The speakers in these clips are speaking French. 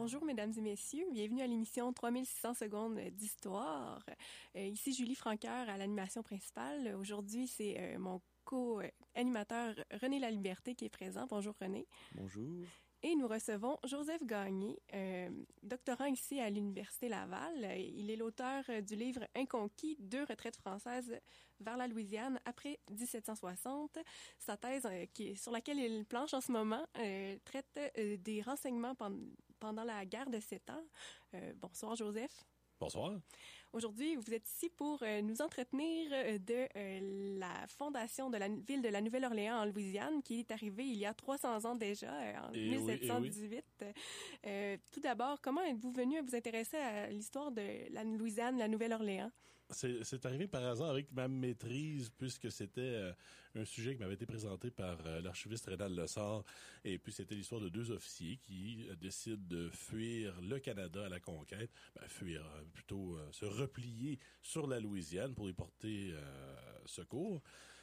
Bonjour mesdames et messieurs, bienvenue à l'émission 3600 secondes d'histoire. Euh, ici Julie Franqueur à l'animation principale. Aujourd'hui, c'est euh, mon co-animateur René Laliberté qui est présent. Bonjour René. Bonjour. Et nous recevons Joseph Gagné, euh, doctorant ici à l'Université Laval. Il est l'auteur du livre Inconquis, deux retraites françaises vers la Louisiane après 1760. Sa thèse, euh, qui est, sur laquelle il planche en ce moment, euh, traite des renseignements pendant, la guerre de Sept Ans. Euh, bonsoir Joseph. Bonsoir. Aujourd'hui, vous êtes ici pour euh, nous entretenir euh, de euh, la fondation de la ville de la Nouvelle-Orléans en Louisiane, qui est arrivée il y a 300 ans déjà, en Eh oui, 1718. Euh, tout d'abord, comment êtes-vous venu à vous intéresser à l'histoire de la Louisiane, la Nouvelle-Orléans? C'est arrivé par hasard avec ma maîtrise, puisque c'était euh, un sujet qui m'avait été présenté par euh, l'archiviste Rénal Lessard. Et puis, c'était l'histoire de deux officiers qui euh, décident de fuir le Canada à la conquête. Ben, fuir, euh, plutôt se replier sur la Louisiane pour y porter secours.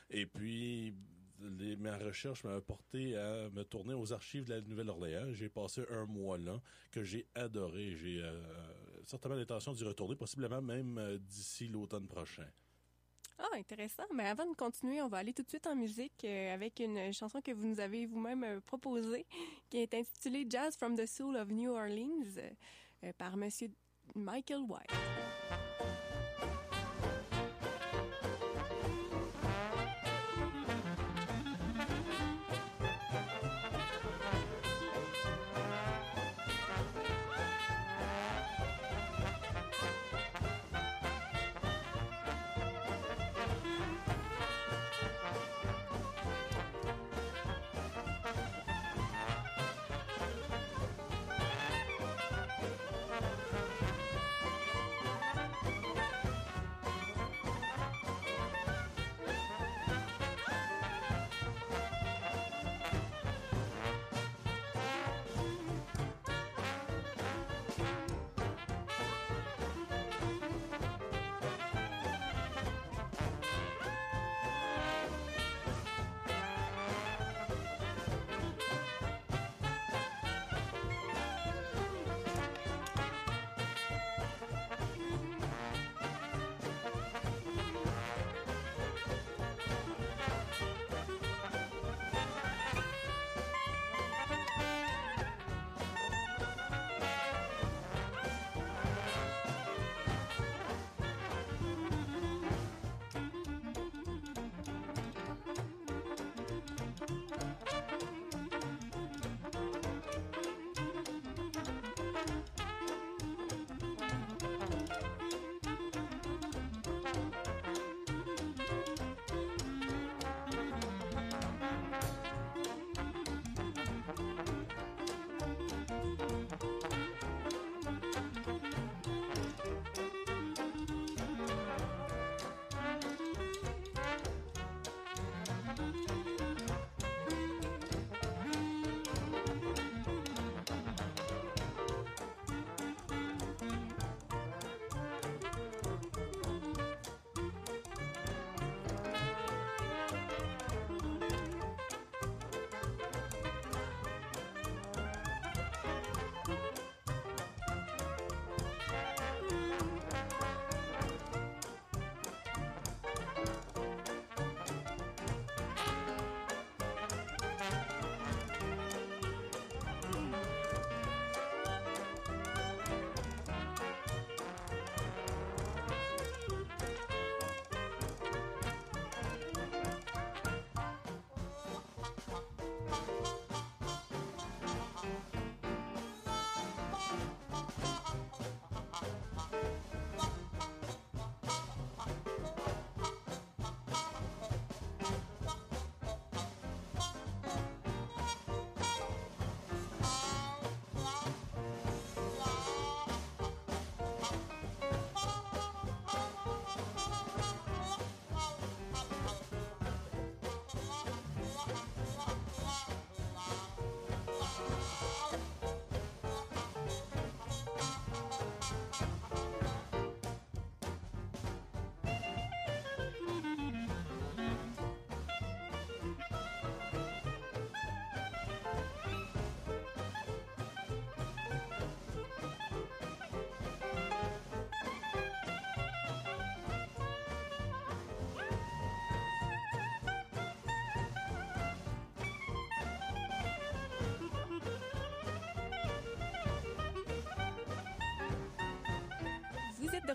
Et puis, les, ma recherche m'a porté à me tourner aux archives de la Nouvelle-Orléans. J'ai passé un mois là que j'ai adoré. Certainement l'intention d'y retourner, possiblement même euh, d'ici l'automne prochain. Ah, intéressant. Mais avant de continuer, on va aller tout de suite en musique euh, avec une chanson que vous nous avez vous-même euh, proposée, qui est intitulée Jazz from the Soul of New Orleans par Monsieur Michael White.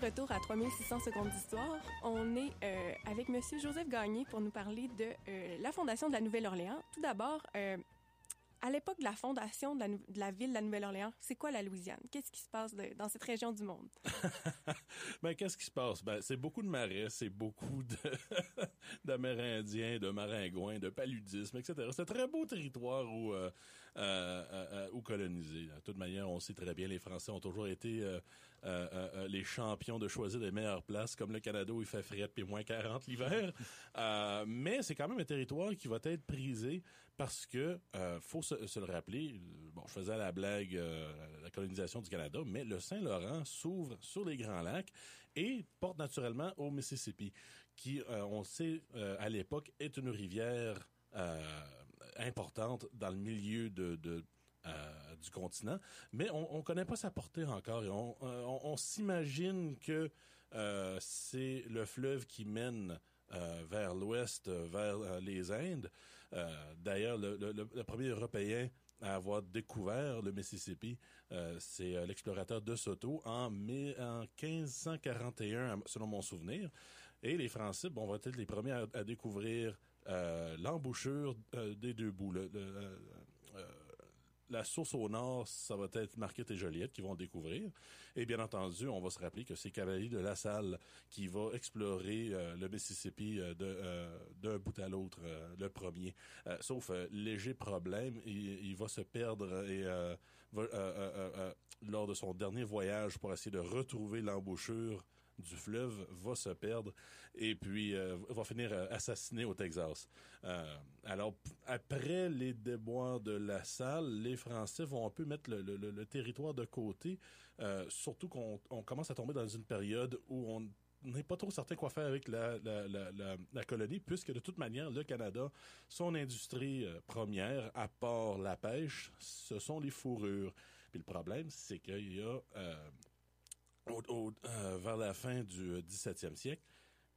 Retour à 3600 secondes d'histoire. On est euh, avec Monsieur Joseph Gagné pour nous parler de euh, la fondation de la Nouvelle-Orléans. Tout d'abord, euh, à l'époque de la fondation de la, de la ville de la Nouvelle-Orléans, c'est quoi la Louisiane? Qu'est-ce qui se passe de, dans cette région du monde? ben, qu'est-ce qui se passe? Ben, c'est beaucoup de marais, c'est beaucoup de d'Amérindiens, de maringouins, de paludisme, etc. C'est un très beau territoire où, euh, euh, euh, où coloniser. De toute manière, on sait très bien, les Français ont toujours été les champions de choisir les meilleures places, comme le Canada où il fait frais puis moins 40 l'hiver. mais c'est quand même un territoire qui va être prisé parce que faut se, le rappeler. Bon, je faisais la blague la colonisation du Canada, mais le Saint-Laurent s'ouvre sur les Grands Lacs et porte naturellement au Mississippi, qui, on sait, à l'époque, est une rivière importante dans le milieu de, euh, du continent, mais on ne connaît pas sa portée encore. Et on, s'imagine que euh, c'est le fleuve qui mène euh, vers l'ouest, vers les Indes. D'ailleurs, le, premier Européen à avoir découvert le Mississippi, c'est l'explorateur de Soto en, mai, en 1541, selon mon souvenir. Et les Français, bon, vont être les premiers à, découvrir euh, l'embouchure euh, des deux bouts. Euh, la source au nord, ça va être Marquette et Joliette qui vont découvrir. Et bien entendu, on va se rappeler que c'est Cavalier de La Salle qui va explorer euh, le Mississippi euh, euh, d'un bout à l'autre, le premier. sauf léger problème, il, va se perdre lors de son dernier voyage pour essayer de retrouver l'embouchure du fleuve va se perdre et puis euh, va finir euh, assassiné au Texas. Euh, alors, après les déboires de la salle, les Français vont un peu mettre le, territoire de côté, surtout qu'on commence à tomber dans une période où on n'est pas trop certain quoi faire avec la, colonie, puisque de toute manière, le Canada, son industrie première, à part la pêche, ce sont les fourrures. Puis le problème, c'est qu'il y a euh, vers la fin du 17e siècle,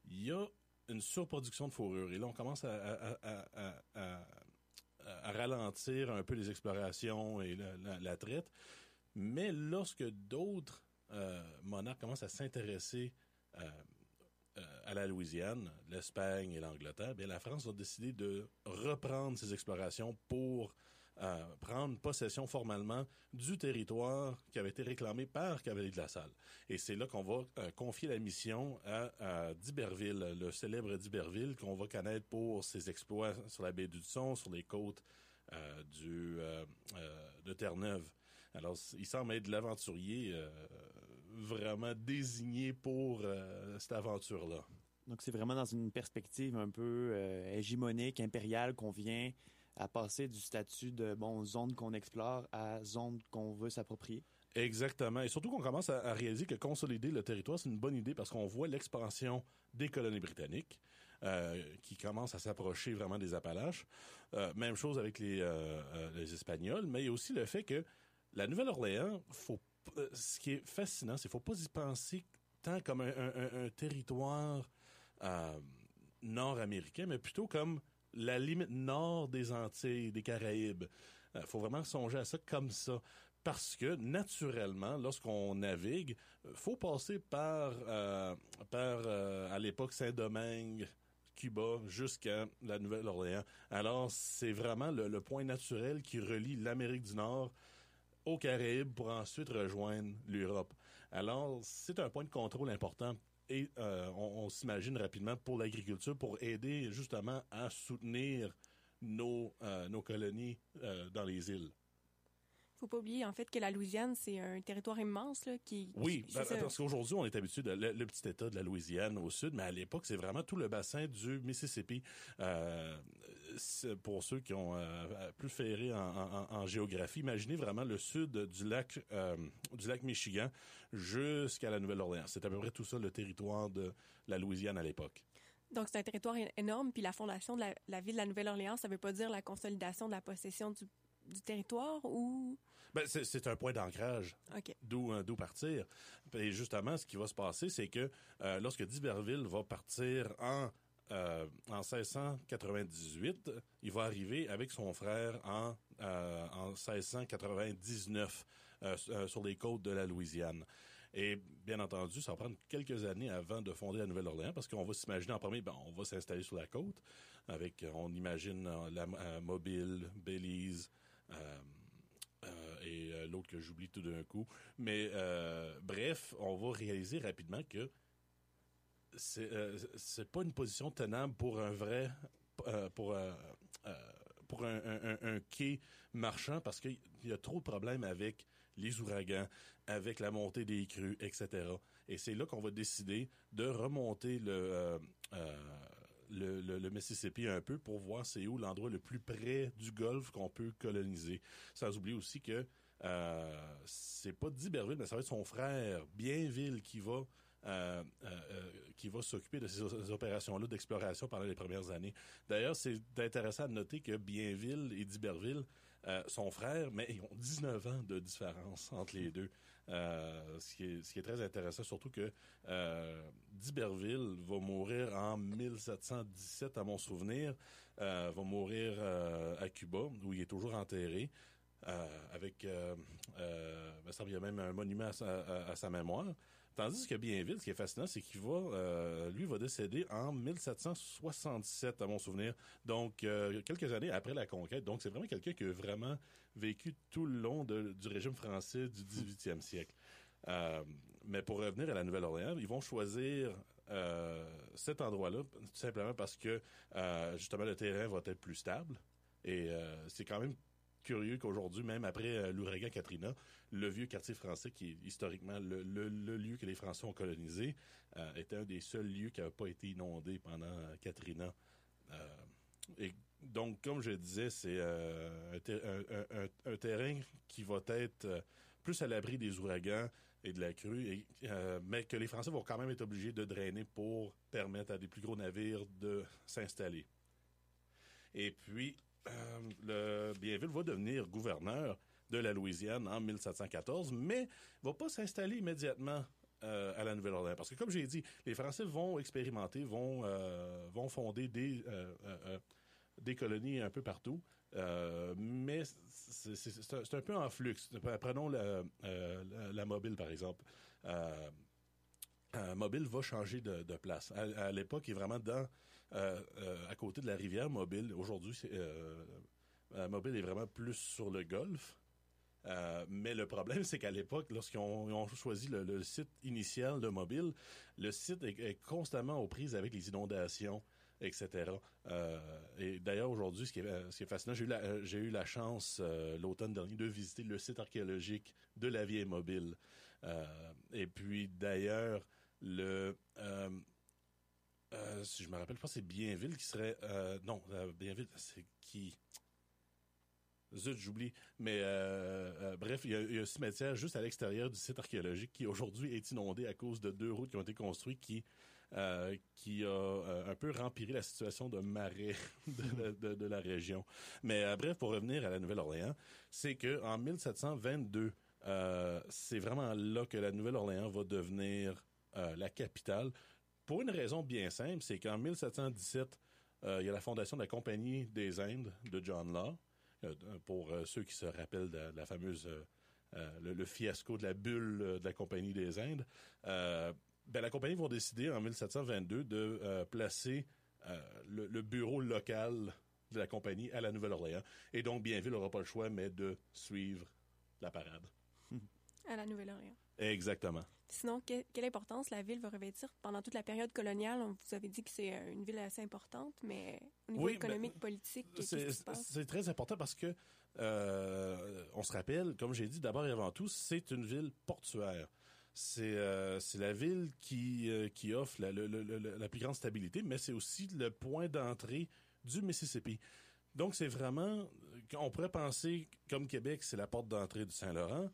il y a une surproduction de fourrure. Et là, on commence à, ralentir un peu les explorations et la, traite. Mais lorsque d'autres euh, monarques commencent à s'intéresser euh, à la Louisiane, l'Espagne et l'Angleterre, bien la France a décidé de reprendre ses explorations pour euh, prendre possession formellement du territoire qui avait été réclamé par Cavalier de la Salle. Et c'est là qu'on va euh, confier la mission à, à d'Iberville, le célèbre d'Iberville qu'on va connaître pour ses exploits sur la baie du Son, sur les côtes euh, du, de Terre-Neuve. Alors, il semble être l'aventurier vraiment désigné pour cette aventure-là. Donc, c'est vraiment dans une perspective un peu hégémonique, impériale qu'on vient à passer du statut de bon zone qu'on explore à zone qu'on veut s'approprier. Exactement. Et surtout qu'on commence à, réaliser que consolider le territoire, c'est une bonne idée parce qu'on voit l'expansion des colonies britanniques euh, qui commencent à s'approcher vraiment des Appalaches. Euh, même chose avec les, euh, les Espagnols, mais il y a aussi le fait que la Nouvelle-Orléans, ce qui est fascinant, c'est qu'il ne faut pas y penser tant comme un territoire nord-américain, mais plutôt comme la limite nord des Antilles, des Caraïbes. Il euh, faut vraiment songer à ça comme ça. Parce que, naturellement, lorsqu'on navigue, faut passer par, euh, par euh, à l'époque, Saint-Domingue, Cuba, jusqu'à la Nouvelle-Orléans. Alors, c'est vraiment le, point naturel qui relie l'Amérique du Nord aux Caraïbes pour ensuite rejoindre l'Europe. Alors, c'est un point de contrôle important et euh, on, on s'imagine rapidement pour l'agriculture, pour aider justement à soutenir nos, euh, nos colonies euh, dans les îles. Faut pas oublier en fait que la Louisiane c'est un territoire immense là qui oui ben, parce qu'aujourd'hui on est habitué de le, le, petit État de la Louisiane au sud mais à l'époque c'est vraiment tout le bassin du Mississippi pour ceux qui ont euh, plus ferré en, en, en, géographie imaginez vraiment le sud du lac euh, du lac Michigan jusqu'à la Nouvelle-Orléans c'est à peu près tout ça le territoire de la Louisiane à l'époque donc, c'est un territoire énorme. Puis la fondation de la, la ville de la Nouvelle-Orléans, ça veut pas dire la consolidation de la possession du du territoire ou? Ben, c'est un point d'ancrage. Okay. D'où euh, d'où partir. Et justement, ce qui va se passer, c'est que euh, lorsque d'Iberville va partir en euh, en 1698, il va arriver avec son frère en, euh, en 1699 euh, sur les côtes de la Louisiane. Et bien entendu, ça va prendre quelques années avant de fonder la Nouvelle-Orléans parce qu'on va s'imaginer en premier, ben, on va s'installer sur la côte avec, on imagine la Mobile, Belize, et l'autre que j'oublie tout d'un coup. Mais bref, on va réaliser rapidement que c'est c'est pas une position tenable pour un vrai pour pour un, un, quai marchand parce qu'il y a trop de problèmes avec les ouragans, avec la montée des crues, etc. Et c'est là qu'on va décider de remonter le, euh, euh, le, le, Mississippi un peu pour voir c'est où l'endroit le plus près du golfe qu'on peut coloniser. Sans oublier aussi que euh, c'est pas d'Iberville, mais ça va être son frère Bienville qui va euh, euh, qui va s'occuper de ces opérations-là d'exploration pendant les premières années. D'ailleurs, c'est intéressant de noter que Bienville et d'Iberville euh, sont frères, mais ils ont 19 ans de différence entre les deux. ce, qui est, très intéressant, surtout que d'Iberville va mourir en 1717, à mon souvenir, va mourir à Cuba, où il est toujours enterré. avec, il semble qu'il y a même un monument à sa mémoire. Tandis que Bienville, ce qui est fascinant, c'est qu'il va, euh, lui, décéder en 1767, à mon souvenir. Donc, euh, quelques années après la conquête. Donc, c'est vraiment quelqu'un qui a vraiment vécu tout le long du régime français du 18e siècle. Euh, mais pour revenir à la Nouvelle-Orléans, ils vont choisir cet endroit-là tout simplement parce que, justement, le terrain va être plus stable. Et c'est quand même curieux qu'aujourd'hui, même après l'ouragan Katrina, le vieux quartier français, qui est historiquement le, lieu que les Français ont colonisé, euh, était un des seuls lieux qui n'avait pas été inondé pendant euh, Katrina. Euh, et donc, comme je disais, c'est un, terrain qui va être plus à l'abri des ouragans et de la crue, mais que les Français vont quand même être obligés de drainer pour permettre à des plus gros navires de s'installer. Et puis, le Bienville va devenir gouverneur de la Louisiane en 1714, mais va pas s'installer immédiatement euh, à la Nouvelle-Orléans. Parce que, comme j'ai dit, les Français vont expérimenter, vont, euh, vont fonder des, euh, des colonies un peu partout. mais c'est un peu en flux. Prenons la, Mobile, par exemple. Mobile va changer de, de place. À, l'époque, il est vraiment dans, à côté de la rivière Mobile. Aujourd'hui, Mobile est vraiment plus sur le golfe. Euh, mais le problème, c'est qu'à l'époque, lorsqu'ils ont, choisi le, site initial de Mobile, le site est, constamment aux prises avec les inondations, etc. Euh, et d'ailleurs, aujourd'hui, ce, qui est fascinant, j'ai eu la, chance euh, l'automne dernier de visiter le site archéologique de la vieille Mobile. et puis, d'ailleurs, le... si je me rappelle pas, c'est Bienville qui serait... non, Bienville, c'est qui? Zut, j'oublie. Mais euh, euh, bref, il y, a, un cimetière juste à l'extérieur du site archéologique qui aujourd'hui est inondé à cause de deux routes qui ont été construites qui euh, qui a un peu rempiré la situation de marée de, la région. Mais bref, pour revenir à la Nouvelle-Orléans, c'est que en 1722, c'est vraiment là que la Nouvelle-Orléans va devenir la capitale. Pour une raison bien simple, c'est qu'en 1717, il y a la fondation de la Compagnie des Indes de John Law. Euh, pour euh, ceux qui se rappellent de, la fameuse euh, le, fiasco de la bulle de la Compagnie des Indes, ben, la compagnie va décider en 1722 de placer le, bureau local de la compagnie à la Nouvelle-Orléans. Et donc, Bienville n'aura pas le choix, mais de suivre la parade. À la Nouvelle-Orléans. Exactement. Sinon, quelle importance la ville va revêtir pendant toute la période coloniale? Vous avez dit que c'est euh, une ville assez importante, mais au niveau économique, politique, C'est très important parce que, euh, on se rappelle, comme j'ai dit, d'abord et avant tout, c'est une ville portuaire. C'est euh, la ville qui, qui offre la, la, plus grande stabilité, mais c'est aussi le point d'entrée du Mississippi. Donc, c'est vraiment, on pourrait penser, comme Québec, c'est la porte d'entrée du Saint-Laurent,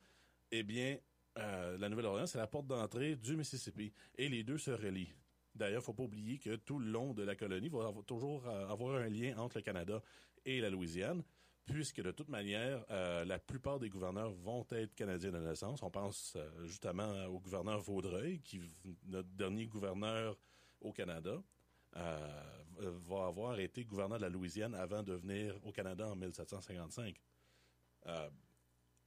eh bien, euh, la Nouvelle-Orléans, c'est la porte d'entrée du Mississippi. Et les deux se relient. D'ailleurs, faut pas oublier que tout le long de la colonie va toujours euh, avoir un lien entre le Canada et la Louisiane, puisque de toute manière, euh, la plupart des gouverneurs vont être canadiens de naissance. On pense justement au gouverneur Vaudreuil, qui notre dernier gouverneur au Canada. va avoir été gouverneur de la Louisiane avant de venir au Canada en 1755.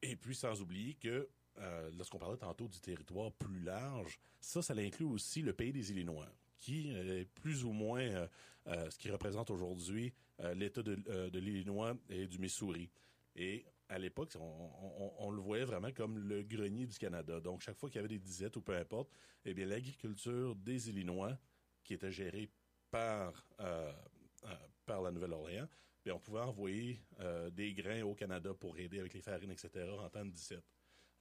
et puis, sans oublier que lorsqu'on parlait tantôt du territoire plus large, ça, ça inclut aussi le pays des Illinois, qui est plus ou moins ce qui représente aujourd'hui l'État de, l'Illinois et du Missouri. Et à l'époque, on, le voyait vraiment comme le grenier du Canada. Donc, chaque fois qu'il y avait des disettes ou peu importe, eh bien, l'agriculture des Illinois, qui était gérée par, euh, euh, par la Nouvelle-Orléans, on pouvait envoyer euh, des grains au Canada pour aider avec les farines, etc., en temps de disette.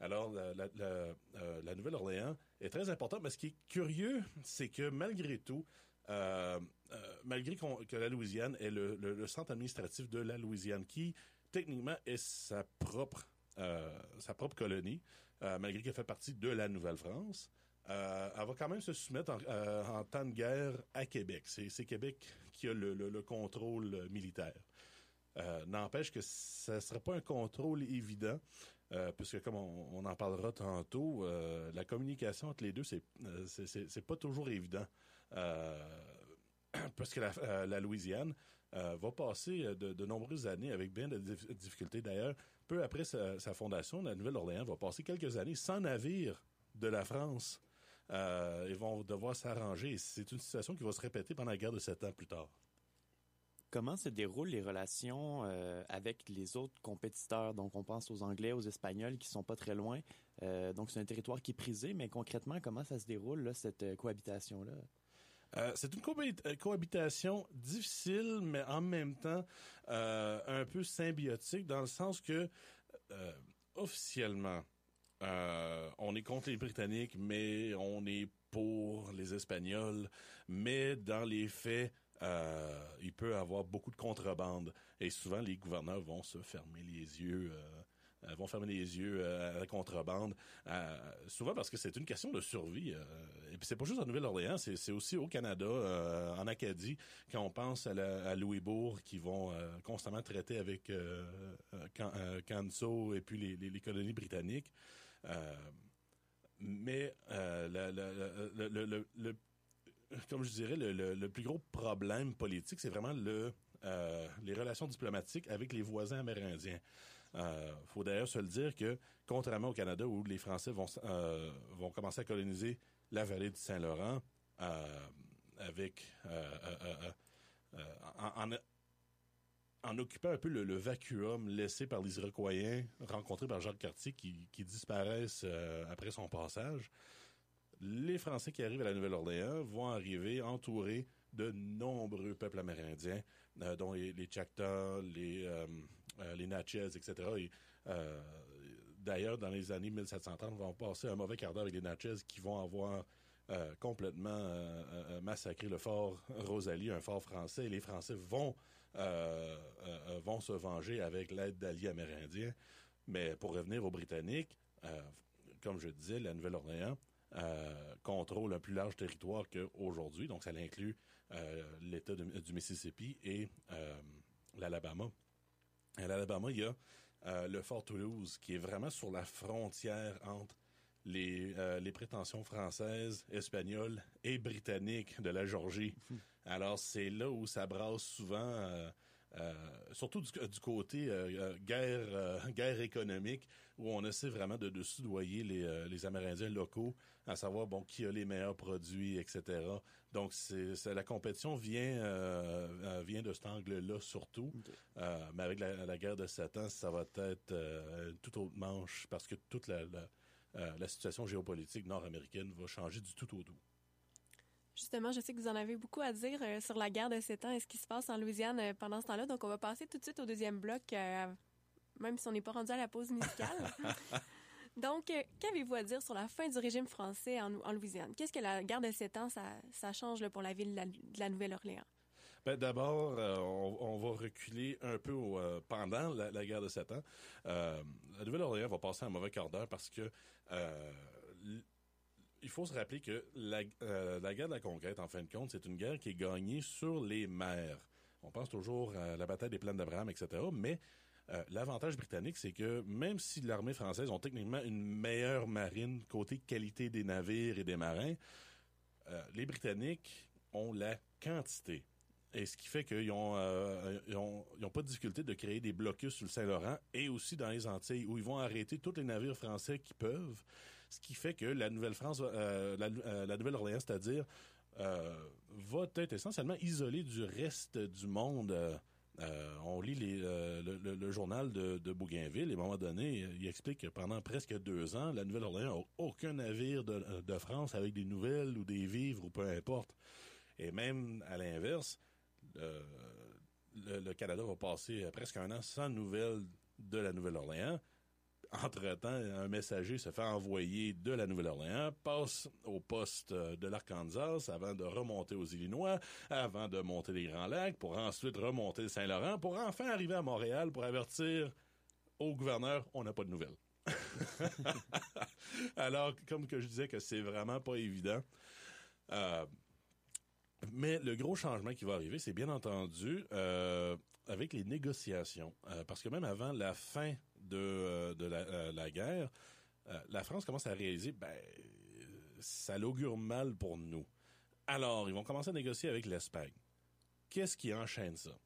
Alors, la, Nouvelle-Orléans est très importante, mais ce qui est curieux, c'est que malgré tout, malgré que la Louisiane est le, centre administratif de la Louisiane, qui techniquement est sa propre, euh, colonie, euh, malgré qu'elle fait partie de la Nouvelle-France. Euh, elle va quand même se soumettre en, temps de guerre à Québec. C'est Québec qui a le, contrôle militaire. N'empêche que ça ne sera pas un contrôle évident, puisque comme on, en parlera tantôt, la communication entre les deux, c'est c'est pas toujours évident. parce que la, Louisiane, euh, va passer euh, de, nombreuses années avec bien de difficultés. D'ailleurs, peu après sa, fondation, la Nouvelle-Orléans va passer quelques années sans navire de la France. Euh, ils vont devoir s'arranger. C'est une situation qui va se répéter pendant la guerre de sept ans plus tard. Comment se déroulent les relations avec les autres compétiteurs? Donc, on pense aux Anglais, aux Espagnols qui sont pas très loin. donc, c'est un territoire qui est prisé, mais concrètement, comment ça se déroule, cette cohabitation-là? Euh, c'est une euh, cohabitation difficile, mais en même temps euh, un peu symbiotique, dans le sens que officiellement, on est contre les Britanniques, mais on est pour les Espagnols. Mais dans les faits, il peut avoir beaucoup de contrebande. Et souvent, les gouverneurs vont se fermer les yeux euh, vont fermer les yeux euh, à la contrebande, euh, souvent parce que c'est une question de survie. et puis c'est pas juste en Nouvelle-Orléans, c'est aussi au Canada, en Acadie, quand on pense à, Louisbourg, qui vont constamment traiter avec Canso et puis les, colonies britanniques. mais le, comme je dirais, le, plus gros problème politique, c'est vraiment le, les relations diplomatiques avec les voisins amérindiens. Euh, faut d'ailleurs se le dire que, contrairement au Canada où les Français vont, euh, vont commencer à coloniser la vallée du Saint-Laurent euh, avec en, occupant un peu le, vacuum laissé par les Iroquois rencontrés par Jacques Cartier qui disparaissent après son passage, les Français qui arrivent à la Nouvelle-Orléans vont arriver entourés de nombreux peuples amérindiens, dont les, les les, euh, les Natchez, etc. Euh, d'ailleurs, dans les années 1730, on va passer un mauvais quart d'heure avec les Natchez qui vont avoir euh, complètement massacré le fort Rosalie, un fort français, les Français vont, vont se venger avec l'aide d'alliés amérindiens. Mais pour revenir aux Britanniques, comme je disais, la Nouvelle-Orléans contrôle un plus large territoire qu'aujourd'hui, donc ça inclut l'État du Mississippi et l'Alabama. À l'Alabama, il y a euh, le Fort Toulouse, qui est vraiment sur la frontière entre les, euh, les prétentions françaises, espagnoles et britanniques de la Georgie. Alors, c'est là où ça brasse souvent, euh, surtout du, côté guerre, guerre économique, où on essaie vraiment de, de soudoyer les, les Amérindiens locaux, à savoir, bon, qui a les meilleurs produits, etc. Donc, c'est, la compétition vient, euh, euh, vient de cet angle-là surtout. Euh, mais avec la, guerre de sept ans, ça va être une toute autre manche parce que toute la, la, situation géopolitique nord-américaine va changer du tout au tout. Justement, je sais que vous en avez beaucoup à dire sur la guerre de sept ans et ce qui se passe en Louisiane pendant ce temps-là. Donc, on va passer tout de suite au deuxième bloc, même si on n'est pas rendu à la pause musicale. Donc, euh, qu'avez-vous à dire sur la fin du régime français en, Louisiane? Qu'est-ce que la guerre de sept ans, ça, change pour la ville de la, Nouvelle-Orléans? Ben, D'abord, euh, on, va reculer un peu euh, pendant la, guerre de sept ans. la Nouvelle-Orléans va passer un mauvais quart d'heure parce que il faut se rappeler que la, guerre de la conquête, en fin de compte, c'est une guerre qui est gagnée sur les mers. On pense toujours à la bataille des plaines d'Abraham, etc. Mais euh, l'avantage britannique, c'est que même si l'armée française ont techniquement une meilleure marine côté qualité des navires et des marins, euh, les Britanniques ont la quantité et ce qui fait qu'ils ont, euh, ils ont, ils ont pas de difficulté de créer des blocus sur le Saint-Laurent et aussi dans les Antilles où ils vont arrêter tous les navires français qui peuvent. Ce qui fait que la Nouvelle-France, euh, euh, la Nouvelle-Orléans, c'est-à-dire, euh, va être essentiellement isolée du reste du monde. On lit le, journal de, Bougainville et à un moment donné, il explique que pendant presque deux ans, la Nouvelle-Orléans n'a aucun navire de, France avec des nouvelles ou des vivres ou peu importe. Et même à l'inverse, le Canada va passer presque un an sans nouvelles de la Nouvelle-Orléans. Entre-temps, un messager se fait envoyer de la Nouvelle-Orléans, passe au poste euh, de l'Arkansas avant de remonter aux Illinois, avant de monter les Grands Lacs, pour ensuite remonter le Saint-Laurent, pour enfin arriver à Montréal pour avertir au gouverneur, on n'a pas de nouvelles. Alors, comme que je disais que c'est vraiment pas évident. Euh, mais le gros changement qui va arriver, c'est bien entendu euh, avec les négociations. Parce que même avant la fin de, euh, de la, euh, guerre, euh, la France commence à réaliser, ben, ça l'augure mal pour nous. Alors, ils vont commencer à négocier avec l'Espagne. Qu'est-ce qui enchaîne ça?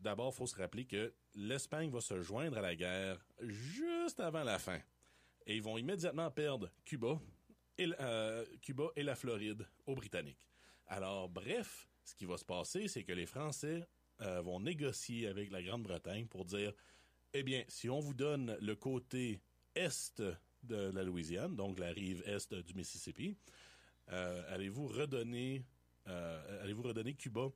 D'abord, il faut se rappeler que l'Espagne va se joindre à la guerre juste avant la fin. Et ils vont immédiatement perdre Cuba et, Cuba et la Floride aux Britanniques. Alors, bref, ce qui va se passer, c'est que les Français vont négocier avec la Grande-Bretagne pour dire, eh bien, si on vous donne le côté est de la Louisiane, donc la rive est du Mississippi, euh, allez-vous redonner, euh, allez-vous redonner Cuba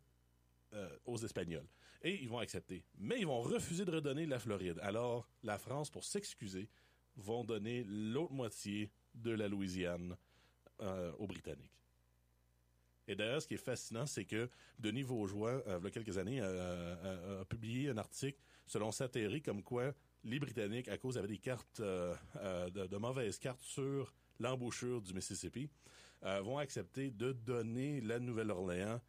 euh, aux Espagnols? Et ils vont accepter. Mais ils vont refuser de redonner la Floride. Alors, la France, pour s'excuser, vont donner l'autre moitié de la Louisiane aux Britanniques. Et d'ailleurs, ce qui est fascinant, c'est que Denis Vaugeois, euh, il y a quelques années, a publié un article selon Sateri comme quoi les Britanniques, à cause avaient des cartes, euh, euh, de, de mauvaises cartes sur l'embouchure du Mississippi, euh, vont accepter de donner la Nouvelle-Orléans,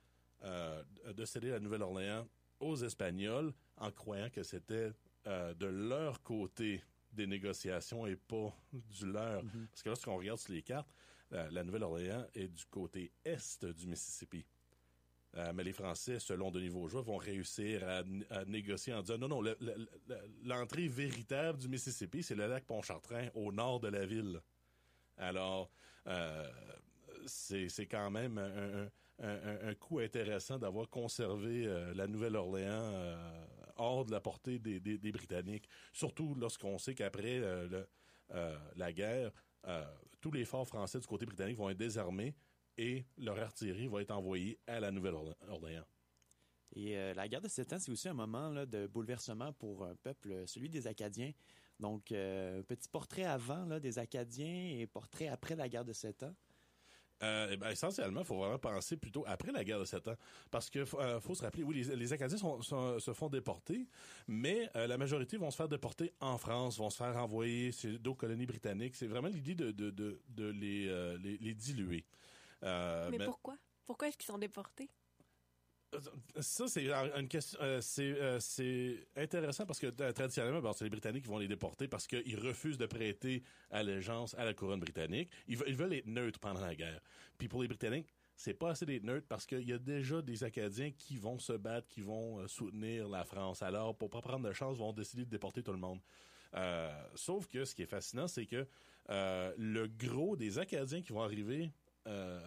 de céder la Nouvelle-Orléans aux Espagnols en croyant que c'était de leur côté des négociations et pas du leur. Parce que lorsqu'on regarde sur les cartes, la, la Nouvelle-Orléans est du côté est du Mississippi. Euh, mais les Français, selon Denis Vaugeois, vont réussir à, négocier en disant non, non, le- le- le- l'entrée véritable du Mississippi, c'est le lac Pontchartrain au nord de la ville. Alors, euh, c'est quand même un, coup intéressant d'avoir conservé euh, la Nouvelle-Orléans hors de la portée des, Britanniques, surtout lorsqu'on sait qu'après la guerre, tous les forts français du côté britannique vont être désarmés et leur artillerie va être envoyée à la Nouvelle-Orléans. Et euh, la guerre de Sept Ans, c'est aussi un moment là, de bouleversement pour un peuple, celui des Acadiens. Donc, euh, petit portrait avant là, des Acadiens et portrait après la guerre de Sept Ans. Euh, eh ben, essentiellement, il faut vraiment penser plutôt après la guerre de Sept Ans. Parce que euh, faut se rappeler, oui, les, les Acadiens sont- sont- se font déporter, mais euh, la majorité vont se faire déporter en France, vont se faire envoyer sur d'autres colonies britanniques. C'est vraiment l'idée de, de, de, de les, les, les diluer. Euh, Mais mais- pourquoi? Pourquoi est-ce qu'ils sont déportés? Ça, c'est une question. euh, c'est euh, c'est intéressant parce que euh, traditionnellement, bon, c'est les Britanniques qui vont les déporter parce qu'ils refusent de prêter allégeance à la couronne britannique. Ils, ve- ils veulent être neutres pendant la guerre. Puis pour les Britanniques, c'est pas assez d'être neutres parce qu'il y a déjà des Acadiens qui vont se battre, qui vont euh, soutenir la France. Alors, pour pas prendre de chance, ils vont décider de déporter tout le monde. Euh, sauf que ce qui est fascinant, c'est que euh, le gros des Acadiens qui vont arriver euh,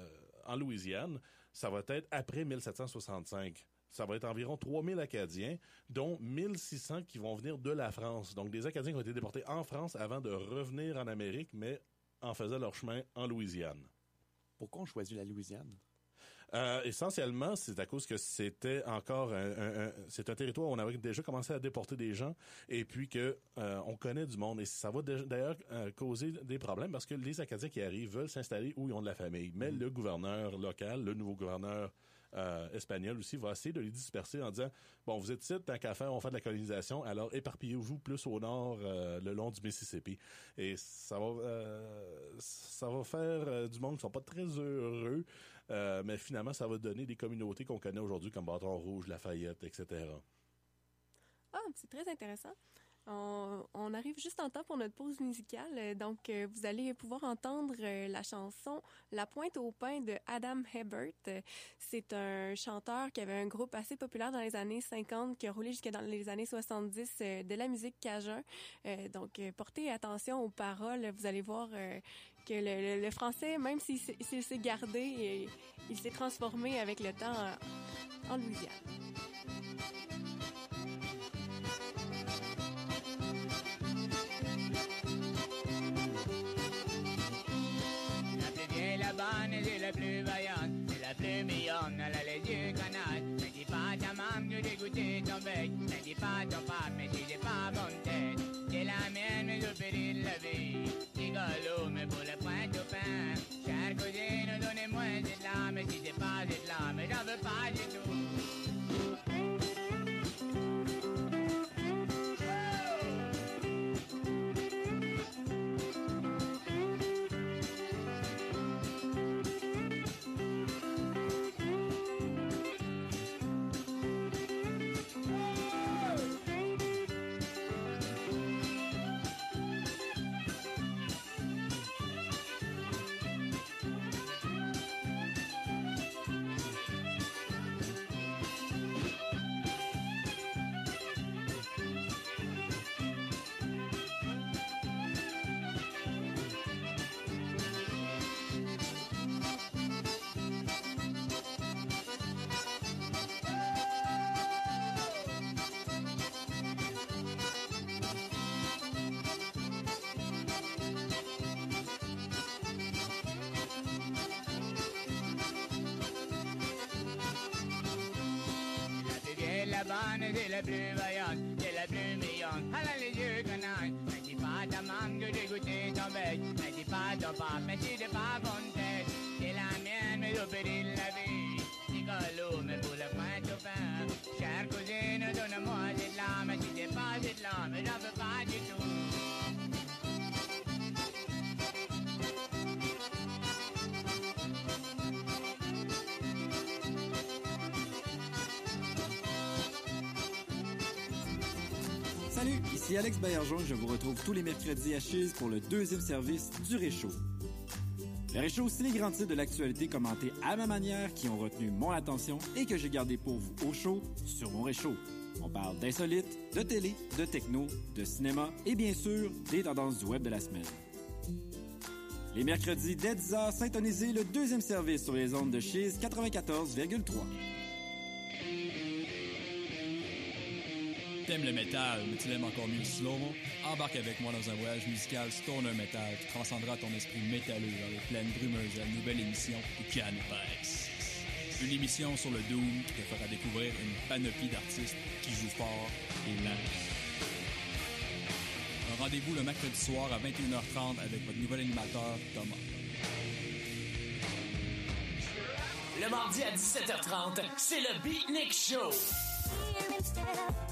en Louisiane, ça va être après 1765. Ça va être environ 3000 Acadiens, dont 1600 qui vont venir de la France. Donc, des Acadiens qui ont été déportés en France avant de revenir en Amérique, mais en faisant leur chemin en Louisiane. Pourquoi on choisit la Louisiane? Euh, essentiellement, c'est à cause que c'était encore un, un- un- c'est un territoire où on avait déjà commencé à déporter des gens et puis que euh, on connaît du monde. Et ça va d'ailleurs euh, causer des problèmes parce que les Acadiens qui arrivent veulent s'installer où ils ont de la famille, mais le gouverneur local, le nouveau gouverneur euh, espagnol aussi va essayer de les disperser en disant bon vous êtes ici tant qu'à faire on fait de la colonisation alors éparpillez-vous plus au nord euh, le long du Mississippi et ça va euh, ça va faire euh, du monde qui sont pas très heureux mais finalement, ça va donner des communautés qu'on connaît aujourd'hui comme Bâton Rouge, Lafayette, etc. Ah, c'est très intéressant. On, arrive juste en temps pour notre pause musicale. Donc, euh, vous allez pouvoir entendre euh, la chanson La pointe au pain de Adam Hebert. C'est un chanteur qui avait un groupe assez populaire dans les années 50, qui a roulé jusqu'à dans les années 70 euh, de la musique cajun. donc, portez attention aux paroles. Vous allez voir que le, français, même s'il s'est gardé, il s'est transformé avec le temps en, en Louisiane. la plus vaillante, c'est la plus mignonne, elle a les yeux canards. Ne dis pas ta maman que j'ai goûté ton bec, ne dis pas ton papa, mais si j'ai pas bonne tête. C'est la mienne, mais péris de la vie. Rigolo, mais pour le point au pain. Chère cousine, donnez-moi cette lame, mais si j'ai pas cette lame, j'en veux pas du tout. C'est la plus vaillante, c'est la plus meilleure. Elle a les yeux canailles. Mais dis pas ta maman que j'ai goûté ton bec. Mais dis pas ton papa, mais si Salut, ici Alex Baillargeon je vous retrouve tous les mercredis à Chiz pour le deuxième service du Réchaud. Le Réchaud, c'est les grands titres de l'actualité commentés à ma manière qui ont retenu mon attention et que j'ai gardé pour vous au chaud sur mon Réchaud. On parle d'insolites, de télé, de techno, de cinéma et bien sûr des tendances du web de la semaine. Les mercredis dès 10h, syntonisez le deuxième service sur les ondes de Chiz 94,3. T'aimes le métal, mais tu l'aimes encore mieux le slow-mo? Embarque avec moi dans un voyage musical stoner metal qui transcendra ton esprit métalleux dans les plaines brumeuses de la nouvelle émission Canipex. Une émission sur le Doom qui te fera découvrir une panoplie d'artistes qui jouent fort et lent. Un rendez-vous le mercredi soir à 21h30 avec votre nouvel animateur Thomas. Le mardi à 17h30, c'est le Beatnik Show.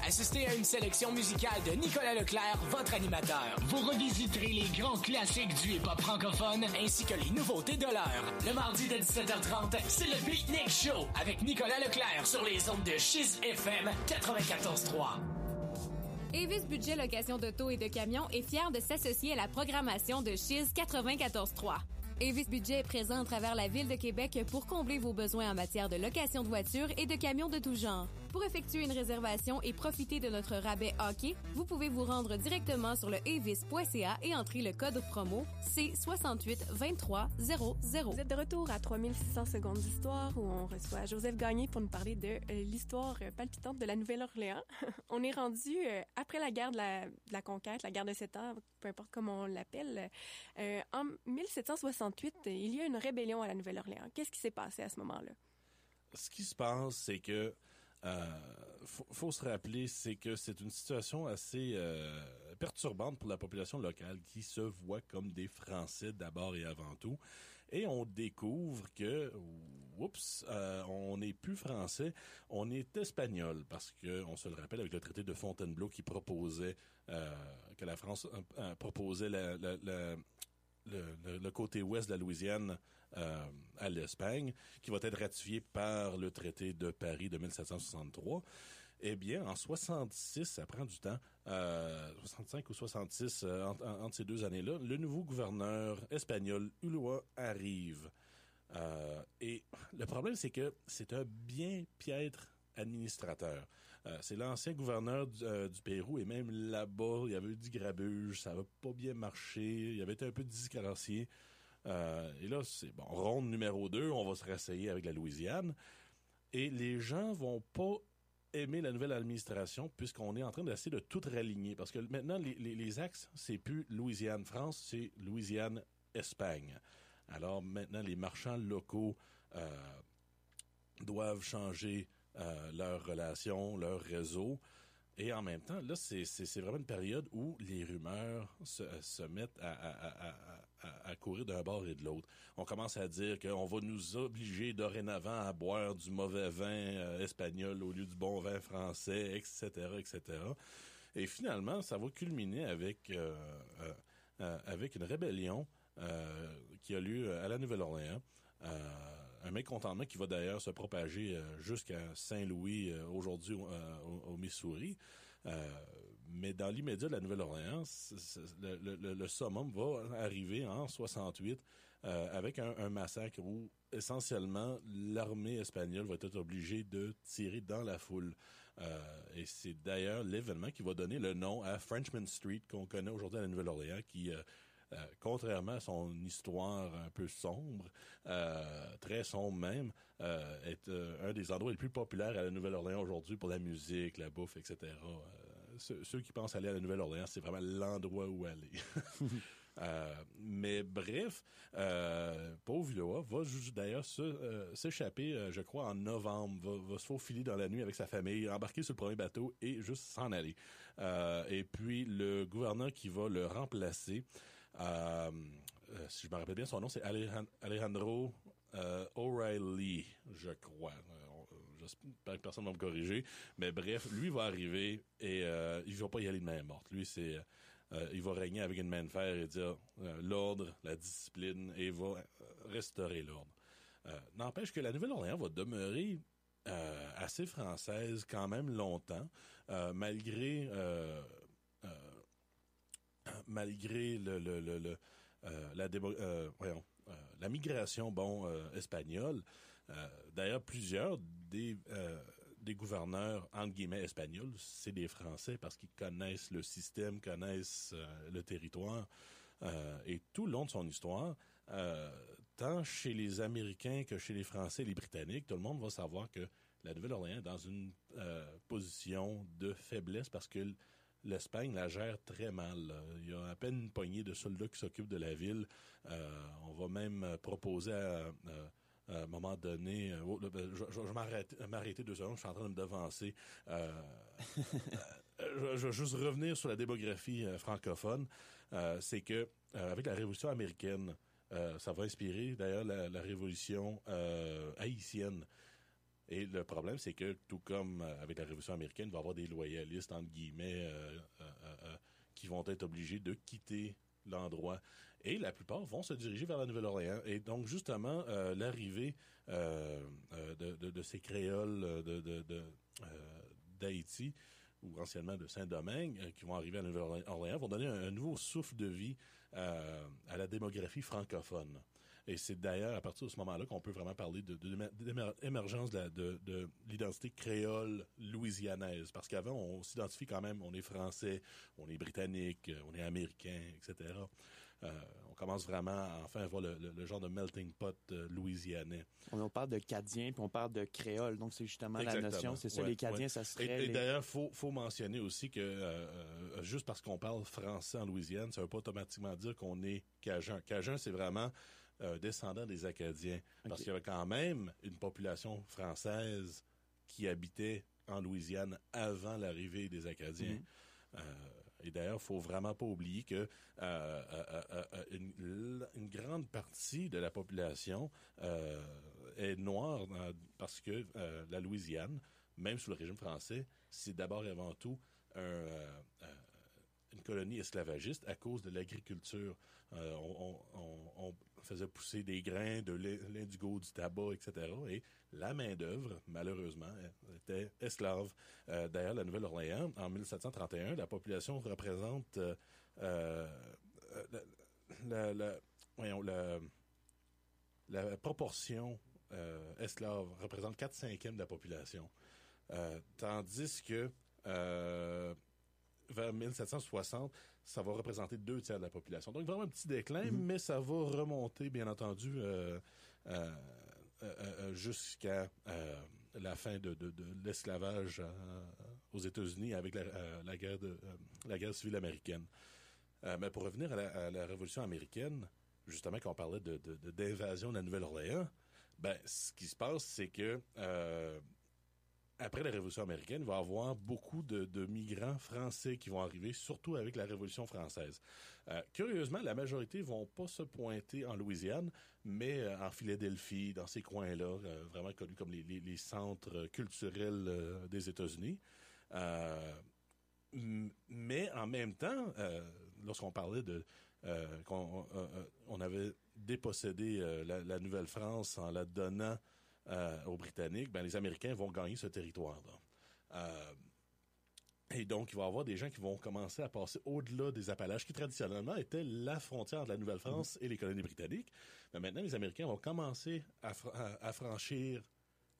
Assistez à une sélection musicale de Nicolas Leclerc, votre animateur. Vous revisiterez les grands classiques du hip-hop francophone ainsi que les nouveautés de l'heure. Le mardi de 17h30, c'est le Beatnik Show avec Nicolas Leclerc sur les ondes de Chiz FM 94.3. Avis Budget Location d'auto et de camions est fier de s'associer à la programmation de Chiz 94.3. Avis Budget est présent à travers la ville de Québec pour combler vos besoins en matière de location de voitures et de camions de tout genre. Pour effectuer une réservation et profiter de notre rabais hockey, vous pouvez vous rendre directement sur le avis.ca et entrer le code promo C682300. Vous êtes de retour à 3600 secondes d'histoire où on reçoit Joseph Gagné pour nous parler de euh, l'histoire palpitante de la Nouvelle-Orléans. on est rendu euh, après la guerre de la, conquête, la guerre de sept ans, peu importe comment on l'appelle. Euh, en 1768, il y a une rébellion à la Nouvelle-Orléans. Qu'est-ce qui s'est passé à ce moment-là? Ce qui se passe, c'est que euh, faut, se rappeler, c'est que c'est une situation assez euh, perturbante pour la population locale qui se voit comme des Français d'abord et avant tout. Et on découvre que, oups, euh, on n'est plus français, on est espagnol parce que on se le rappelle avec le traité de Fontainebleau qui proposait que la France proposait la le, côté ouest de la Louisiane euh, à l'Espagne, qui va être ratifié par le traité de Paris de 1763. Eh bien, en 66, ça prend du temps, euh, 65 ou 66, euh, entre, ces deux années-là, le nouveau gouverneur espagnol, Ulloa, arrive. Euh, et le problème, c'est que c'est un bien piètre administrateur. C'est l'ancien gouverneur du, Pérou et même là-bas, il y avait eu du grabuge, ça n'avait pas bien marché, il y avait été un peu discarancié. Euh, et là, c'est bon, ronde numéro 2, on va se rasseyer avec la Louisiane. Et les gens vont pas aimer la nouvelle administration puisqu'on est en train d'essayer de tout raligner. Parce que maintenant, les, les, les axes, c'est plus Louisiane-France, c'est Louisiane-Espagne. Alors maintenant, les marchands locaux euh, doivent changer euh, leurs relations, leur réseau. Et en même temps, là, c'est vraiment une période où les rumeurs se, mettent à, à, courir d'un bord et de l'autre. On commence à dire qu'on va nous obliger dorénavant à boire du mauvais vin euh, espagnol au lieu du bon vin français, etc., etc. Et finalement, ça va culminer avec, euh, euh, avec une rébellion qui a lieu à la Nouvelle-Orléans un mécontentement qui va d'ailleurs se propager jusqu'à Saint-Louis aujourd'hui au, au, Missouri. Mais dans l'immédiat de la Nouvelle-Orléans, le, le, summum va arriver en 68 avec un, massacre où essentiellement l'armée espagnole va être obligée de tirer dans la foule. et c'est d'ailleurs l'événement qui va donner le nom à Frenchman Street qu'on connaît aujourd'hui à la Nouvelle-Orléans, qui euh, contrairement à son histoire un peu sombre, euh, très sombre même, euh, est un des endroits les plus populaires à la Nouvelle-Orléans aujourd'hui pour la musique, la bouffe, etc. Ceux, qui pensent aller à la Nouvelle-Orléans, c'est vraiment l'endroit où aller. Euh, mais bref, euh, Paul Villoa va d'ailleurs s'échapper, euh, je crois, en novembre, va, va, se faufiler dans la nuit avec sa famille, embarquer sur le premier bateau et juste s'en aller. et puis le gouverneur qui va le remplacer, euh, euh, si je me rappelle bien, son nom, c'est Alejandro euh, O'Reilly, je crois. J'espère que personne ne va me corriger. Mais bref, lui va arriver et euh, il va pas y aller de main morte. Lui, c'est... Euh, il va régner avec une main de fer et dire euh, l'ordre, la discipline, et va restaurer l'ordre. N'empêche que la Nouvelle-Orléans va demeurer assez française quand même longtemps, malgré malgré euh, euh, euh, la migration bon espagnole. D'ailleurs, plusieurs des des gouverneurs entre guillemets espagnols, c'est des Français parce qu'ils connaissent le système, connaissent le territoire. et tout le long de son histoire, tant chez les Américains que chez les Français et les Britanniques, tout le monde va savoir que la Nouvelle-Orléans est dans une position de faiblesse parce que l'Espagne la gère très mal. Il y a à peine une poignée de soldats qui s'occupent de la ville. Euh, on va même proposer à, à, à un moment donné, euh, ben, je, je, je m'arrêter deux secondes, je suis en train de me devancer. Euh, je, je, vais juste revenir sur la démographie euh, francophone. Euh, c'est que avec la Révolution américaine, ça va inspirer d'ailleurs la, la, révolution haïtienne. Et le problème, c'est que tout comme avec la Révolution américaine, il va y avoir des loyalistes, entre guillemets, euh, euh, euh, qui vont être obligés de quitter l'endroit. Et la plupart vont se diriger vers la Nouvelle-Orléans. Et donc, justement, l'arrivée de, de, de, ces créoles d'Haïti, ou anciennement de Saint-Domingue, qui vont arriver à la Nouvelle-Orléans, vont donner un, un, nouveau souffle de vie à la démographie francophone. Et c'est d'ailleurs à partir de ce moment-là qu'on peut vraiment parler de, d'émergence de, de, de, l'identité créole louisianaise. Parce qu'avant, on s'identifie quand même, on est français, on est britannique, on est américain, etc. Euh, on commence vraiment à enfin voir le, le, le genre de melting pot euh, louisianais. On, parle de cadien, puis on parle de créole, donc c'est justement Exactement. la notion. C'est ça, ouais, les cadiens, ouais. ça serait... Et, et les... d'ailleurs, faut, faut mentionner aussi que euh, juste parce qu'on parle français en Louisiane, ça veut pas automatiquement dire qu'on est cajun. Cajun, c'est vraiment euh, descendants des Acadiens. Okay. Parce qu'il y avait quand même une population française qui habitait en Louisiane avant l'arrivée des Acadiens. Mm -hmm. euh, et d'ailleurs, il faut vraiment pas oublier que euh, euh, une, une, grande partie de la population est noire parce que la Louisiane, même sous le régime français, c'est d'abord et avant tout un, une colonie esclavagiste à cause de l'agriculture. Euh, faisait pousser des grains, de l'indigo, du tabac, etc. Et la main-d'œuvre, malheureusement, était esclave. Euh, D'ailleurs, la Nouvelle-Orléans, en 1731, la population représente euh, euh, la, voyons, la, proportion esclave représente 4 cinquièmes de la population. Tandis que vers 1760, ça va représenter deux tiers de la population. Donc vraiment un petit déclin, Mhm. mais ça va remonter, bien entendu, euh, euh, euh, jusqu'à la fin de, de- de l'esclavage aux États-Unis avec la, la guerre de, la guerre civile américaine. Mais pour revenir à la, à la Révolution américaine, justement, quand on parlait de- de- de- d'invasion de, la Nouvelle-Orléans, ben, ce qui se passe, c'est que après la Révolution américaine, il va y avoir beaucoup de, migrants français qui vont arriver, surtout avec la Révolution française. Euh, curieusement, la majorité vont pas se pointer en Louisiane, mais euh, en Philadelphie, dans ces coins-là, euh, vraiment connus comme les, centres culturels des États-Unis. Mais en même temps, lorsqu'on parlait de qu'on on avait dépossédé la Nouvelle-France en la donnant euh, aux Britanniques, ben, les Américains vont gagner ce territoire-là. Euh, et donc, il va y avoir des gens qui vont commencer à passer au-delà des Appalaches, qui traditionnellement étaient la frontière de la Nouvelle-France et les colonies britanniques. Mais maintenant, les Américains vont commencer à, fr- à- à franchir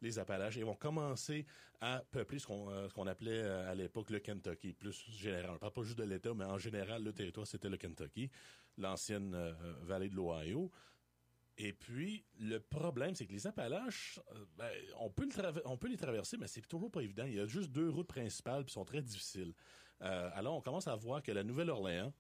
les Appalaches et vont commencer à peupler ce qu'on euh, appelait à l'époque le Kentucky, plus général. On parle pas juste de l'État, mais en général, le territoire, c'était le Kentucky, l'ancienne vallée de l'Ohio. Et puis, le problème, c'est que les Appalaches, euh, ben, on, peut le trava- on peut les traverser, mais c'est toujours pas évident. Il y a juste deux routes principales qui sont très difficiles. Euh, alors, on commence à voir que la Nouvelle-Orléans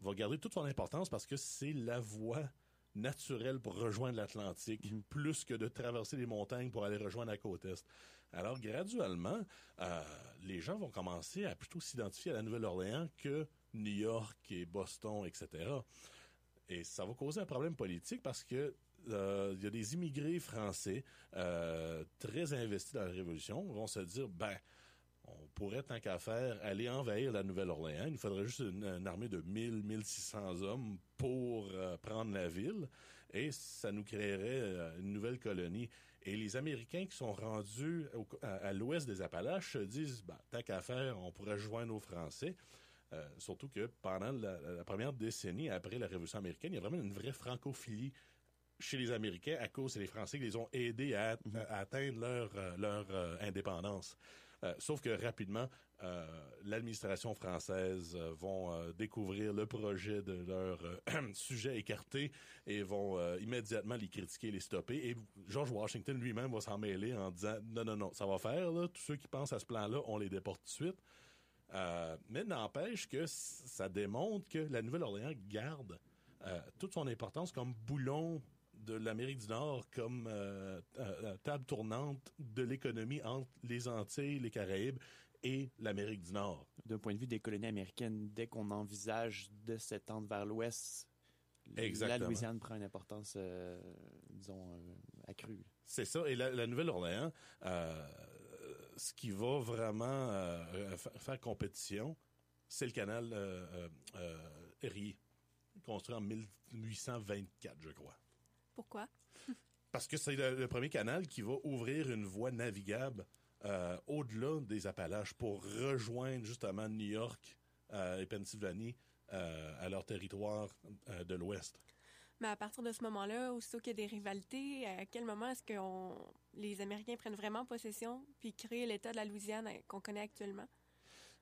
va garder toute son importance parce que c'est la voie naturelle pour rejoindre l'Atlantique, plus que de traverser les montagnes pour aller rejoindre la côte Est. Alors, graduellement, euh, les gens vont commencer à plutôt s'identifier à la Nouvelle-Orléans que New York et Boston, etc. Et ça va causer un problème politique parce que euh, il y a des immigrés français euh, très investis dans la Révolution vont se dire ben on pourrait tant qu'à faire aller envahir la Nouvelle-Orléans. Il nous faudrait juste une, armée de 1000 1600 hommes pour euh, prendre la ville et ça nous créerait une nouvelle colonie. Et les Américains qui sont rendus à l'ouest des Appalaches se disent ben, tant qu'à faire, on pourrait joindre aux Français. Euh, surtout que pendant la, la première décennie après la Révolution américaine, il y a vraiment une vraie francophilie chez les Américains à cause des Français qui les ont aidés à, à atteindre leur, euh, leur euh, indépendance. Euh, sauf que rapidement, euh, l'administration française euh, vont découvrir le projet de leur sujet écarté et vont immédiatement les critiquer, les stopper. Et George Washington lui-même va s'en mêler en disant non, non, non, ça va faire. Là. Tous ceux qui pensent à ce plan-là, on les déporte tout de suite. Euh, mais n'empêche que ça démontre que la Nouvelle-Orléans garde euh, toute son importance comme boulon de l'Amérique du Nord, comme euh, table tournante de l'économie entre les Antilles, les Caraïbes et l'Amérique du Nord. D'un point de vue des colonies américaines, dès qu'on envisage de s'étendre vers l'ouest, la. Louisiane prend une importance, euh, disons, euh, accrue. C'est ça. Et la, la Nouvelle-Orléans, euh, ce qui va vraiment euh, fa- faire compétition, c'est le canal euh, euh, euh, construit en 1824, je crois. Pourquoi? Parce que c'est le, le premier canal qui va ouvrir une voie navigable euh, au-delà des Appalaches pour rejoindre justement New York et Pennsylvanie à leur territoire de l'Ouest. Mais à partir de ce moment-là, aussitôt qu'il y a des rivalités, à quel moment est-ce que les Américains prennent vraiment possession puis créent l'État de la Louisiane euh, qu'on connaît actuellement?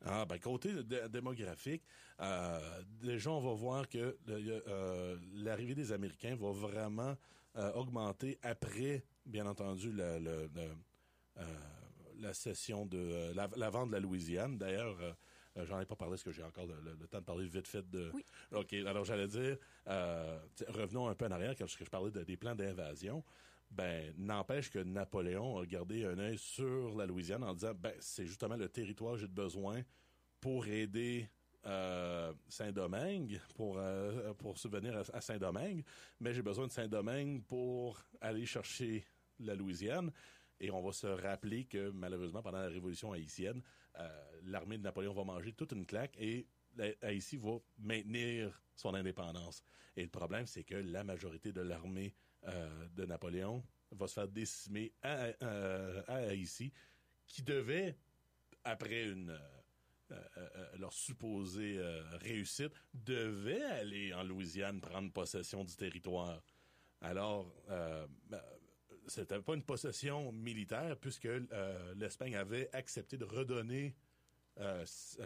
Ah, ben, côté dé- démographique, euh, déjà, on va voir que euh, l'arrivée des Américains va vraiment euh, augmenter après, bien entendu, la, la de la vente de la Louisiane. D'ailleurs, euh, j'en ai pas parlé parce que j'ai encore le, le- le temps de parler vite fait de. Oui. Ok, alors j'allais dire, euh, revenons un peu en arrière quand je, je parlais de- des plans d'invasion. Ben, n'empêche que Napoléon a gardé un œil sur la Louisiane en disant, ben, c'est justement le territoire que j'ai besoin pour aider euh, Saint-Domingue, pour, euh, pour subvenir à, à Saint-Domingue, mais j'ai besoin de Saint-Domingue pour aller chercher la Louisiane. Et on va se rappeler que malheureusement, pendant la Révolution haïtienne, euh, l'armée de Napoléon va manger toute une claque et Haïti va maintenir son indépendance. Et le problème, c'est que la majorité de l'armée de Napoléon va se faire décimer à, à Haïti, qui devait, après une euh, euh, euh, leur supposée réussite, devaient aller en Louisiane prendre possession du territoire. Alors, c'était pas une possession militaire puisque l'Espagne avait accepté de redonner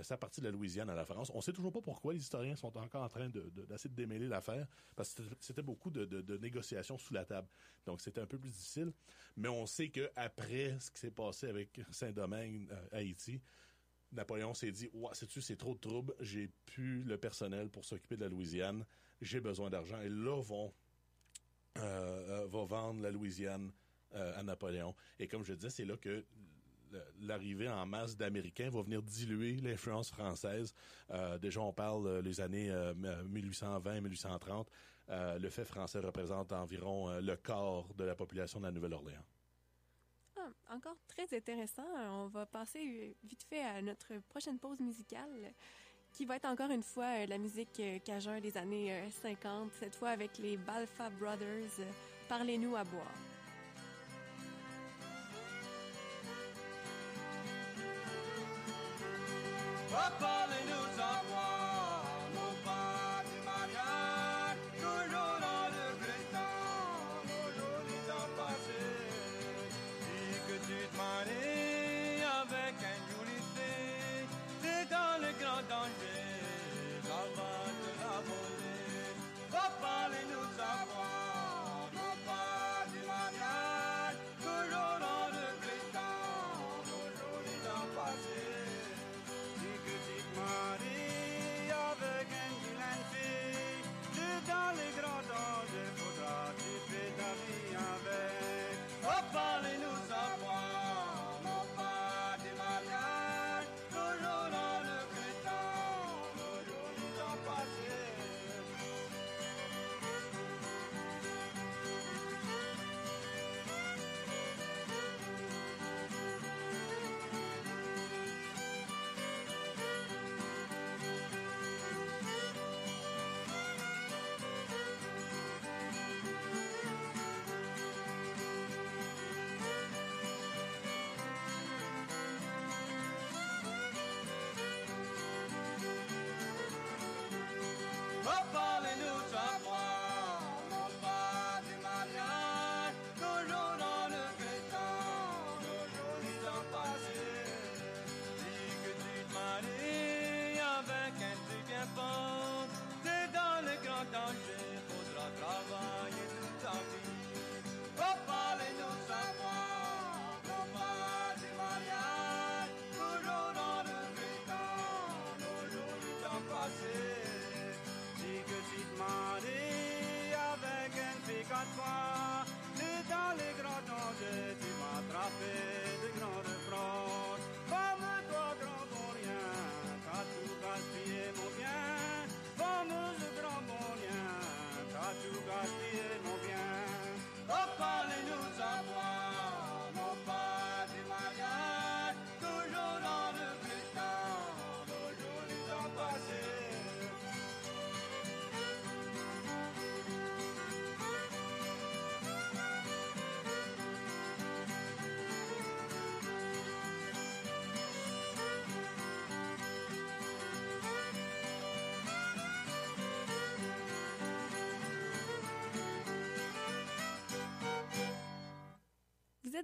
sa partie de la Louisiane à la France. On sait toujours pas pourquoi les historiens sont encore en train d'essayer de, démêler l'affaire, parce que c'était beaucoup de, négociations sous la table. Donc c'était un peu plus difficile. Mais on sait que après ce qui s'est passé avec Saint-Domingue, Haïti, Napoléon s'est dit ouais, sais-tu, c'est trop de troubles, j'ai plus le personnel pour s'occuper de la Louisiane, j'ai besoin d'argent. Et là, vont, euh, euh va vendre la Louisiane euh, à Napoléon. Et comme je disais, c'est là que l'arrivée en masse d'Américains va venir diluer l'influence française. Déjà, on parle les années 1820-1830. le fait français représente environ le quart de la population de la Nouvelle-Orléans. Ah, encore très intéressant. On va passer vite fait à notre prochaine pause musicale qui va être encore une fois euh, la musique euh, cajun des années 50, euh, cette fois avec les Balfa Brothers. Parlez-nous à boire. parlez-nous à boire.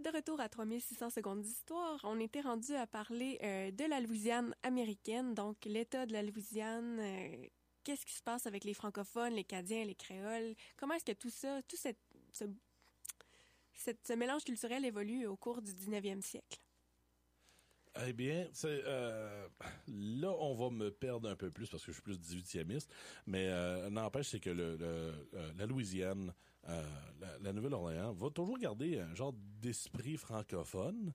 De retour à 3600 secondes d'histoire. On était rendu à parler euh, de la Louisiane américaine, donc l'État de la Louisiane. Euh, qu'est-ce qui se passe avec les francophones, les Cadiens, les créoles? Comment est-ce que tout ça, tout cette, ce, ce mélange culturel évolue au cours du 19e siècle? Eh bien, euh, là, on va me perdre un peu plus parce que je suis plus 18e mais n'empêche, c'est que le, la Louisiane euh, la, Nouvelle-Orléans va toujours garder un genre d'esprit francophone.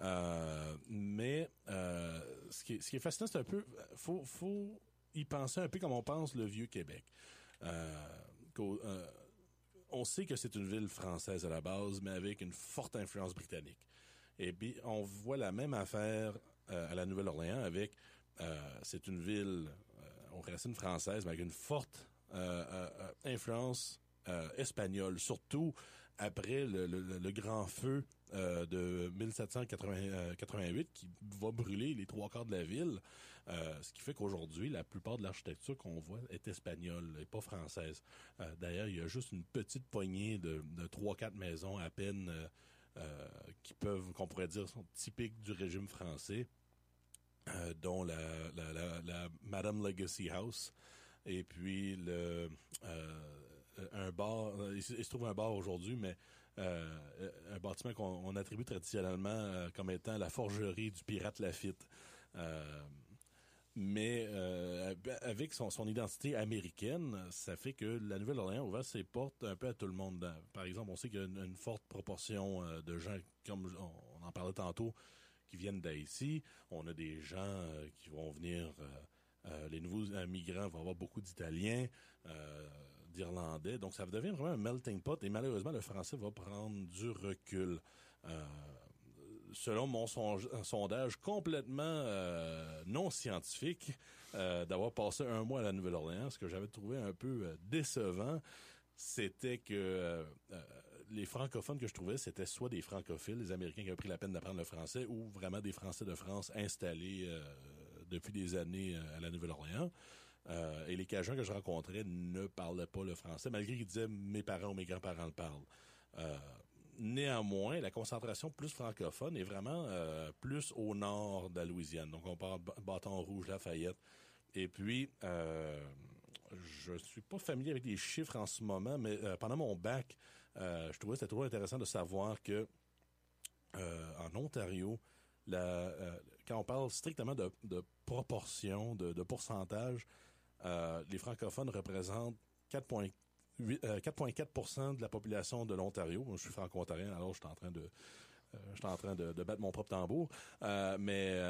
Euh, mais euh, ce, qui est, ce qui est fascinant, c'est un peu, faut, faut y penser un peu comme on pense le vieux Québec. on sait que c'est une ville française à la base, mais avec une forte influence britannique. Et puis on voit la même affaire à la Nouvelle-Orléans avec, c'est une ville aux racines françaises, mais avec une forte influence espagnole, surtout après le, grand feu de 1788 qui va brûler les trois quarts de la ville. Euh, ce qui fait qu'aujourd'hui, la plupart de l'architecture qu'on voit est espagnole et pas française. Euh, d'ailleurs, il y a juste une petite poignée de trois, quatre maisons à peine euh, qui peuvent, qu'on pourrait dire, sont typiques du régime français, dont la, Madame Legacy House et puis le un bar. Il, se trouve un bar aujourd'hui, mais un bâtiment qu'on attribue traditionnellement comme étant la forgerie du pirate Lafitte mais euh, avec son, identité américaine, ça fait que la Nouvelle-Orléans ouvre ses portes un peu à tout le monde. Par exemple, on sait qu'il y a une, forte proportion euh, de gens, comme on en parlait tantôt, qui viennent d'Haïti. On a des gens euh, qui vont venir, les nouveaux migrants vont avoir beaucoup d'Italiens, d'Irlandais. Donc, ça devient vraiment un melting pot et malheureusement, le français va prendre du recul selon mon sondage complètement euh, non scientifique, euh, d'avoir passé un mois à la Nouvelle-Orléans, ce que j'avais trouvé un peu euh, décevant, c'était que les francophones que je trouvais, c'était soit des francophiles, les Américains qui ont pris la peine d'apprendre le français, ou vraiment des Français de France installés depuis des années à la Nouvelle-Orléans. et les Cajuns que je rencontrais ne parlaient pas le français, malgré qu'ils disaient mes parents ou mes grands-parents le parlent. Néanmoins, la concentration plus francophone est vraiment euh, plus au nord de la Louisiane. Donc, on parle Bâton Rouge, Lafayette. Et puis, euh, je suis pas familier avec les chiffres en ce moment, mais euh, pendant mon bac, euh, je trouvais c'était trop intéressant de savoir que en Ontario, quand on parle strictement de, de proportion, de, de pourcentage, les francophones représentent 4,4 4,4% euh, de la population de l'Ontario. je suis franco-ontarien, alors je suis en train de euh, en train de, battre mon propre tambour. Euh, mais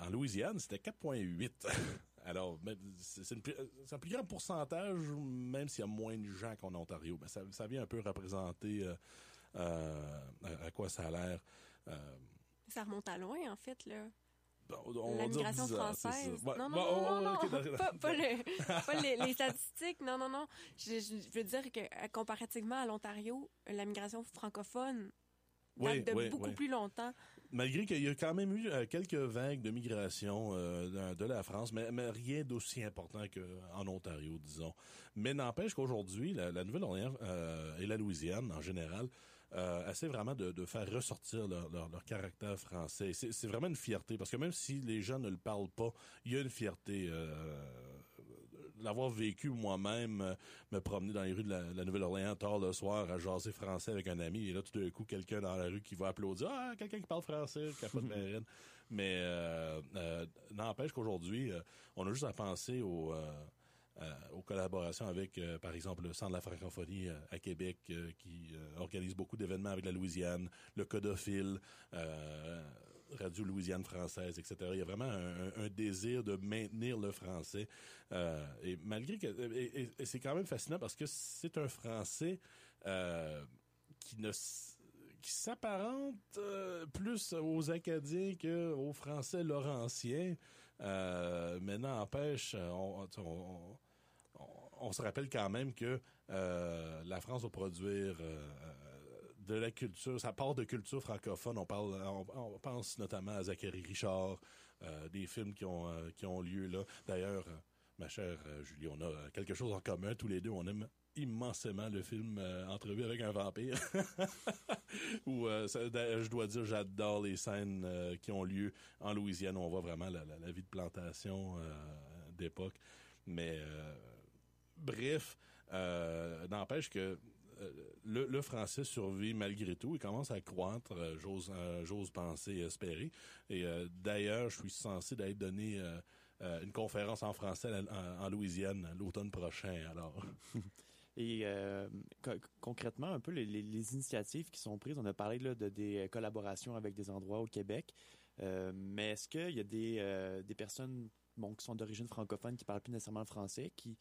en Louisiane, c'était 4,8. Alors, c'est un plus grand pourcentage, même s'il y a moins de gens qu'en Ontario. Mais ça, vient un peu représenter à, quoi ça a l'air. ça remonte à loin, en fait, là la migration française. non, non, non, non, pas, les, statistiques, non, non, non. Je, veux dire que euh, comparativement à l'Ontario, la migration francophone date de beaucoup plus longtemps. Malgré qu'il y a quand même eu euh, quelques vagues de migration euh, de la France, mais, rien d'aussi important qu'en Ontario, disons. Mais n'empêche qu'aujourd'hui, la, Nouvelle-Orléans et la Louisiane, en général, euh, vraiment de, faire ressortir leur, caractère français. C'est vraiment une fierté, parce que même si les gens ne le parlent pas, il y a une fierté. Euh, l'avoir vécu moi-même, euh, me promener dans les rues de la, Nouvelle-Orléans tard le soir à jaser français avec un ami, et là tout d'un coup quelqu'un dans la rue qui va applaudir, ah quelqu'un qui parle français, capote marine. Mais euh, n'empêche qu'aujourd'hui, on a juste à penser au euh, aux collaborations avec, euh, par exemple, le Centre de la francophonie euh, à Québec, qui organise beaucoup d'événements avec la Louisiane, le Codophile, Radio Louisiane française, etc. Il y a vraiment un, désir de maintenir le français. et malgré que... C'est quand même fascinant parce que c'est un français qui ne qui s'apparente plus aux Acadiens qu'aux Français laurentiens. Euh, mais n'empêche, on, on, se rappelle quand même que euh, la France va produire euh, de la culture, ça part de culture francophone. On parle, on, pense notamment à Zachary Richard, des films qui ont qui ont lieu là. D'ailleurs, ma chère Julie, on a quelque chose en commun tous les deux. On aime immensément le film Entrevue avec un vampire. Où je dois dire, j'adore les scènes qui ont lieu en Louisiane. Où on voit vraiment la, la vie de plantation d'époque. Mais euh, bref, euh, n'empêche que euh, le, français survit malgré tout. Il commence à croître, j'ose, j'ose penser espérer. Et d'ailleurs, je suis censé d'être donné une conférence en français en, Louisiane l'automne prochain. Alors. Et concrètement, un peu les, initiatives qui sont prises, on a parlé là, de des collaborations avec des endroits au Québec, mais est-ce qu'il y a des, des personnes bon, qui sont d'origine francophone, qui parlent plus nécessairement le français, qui,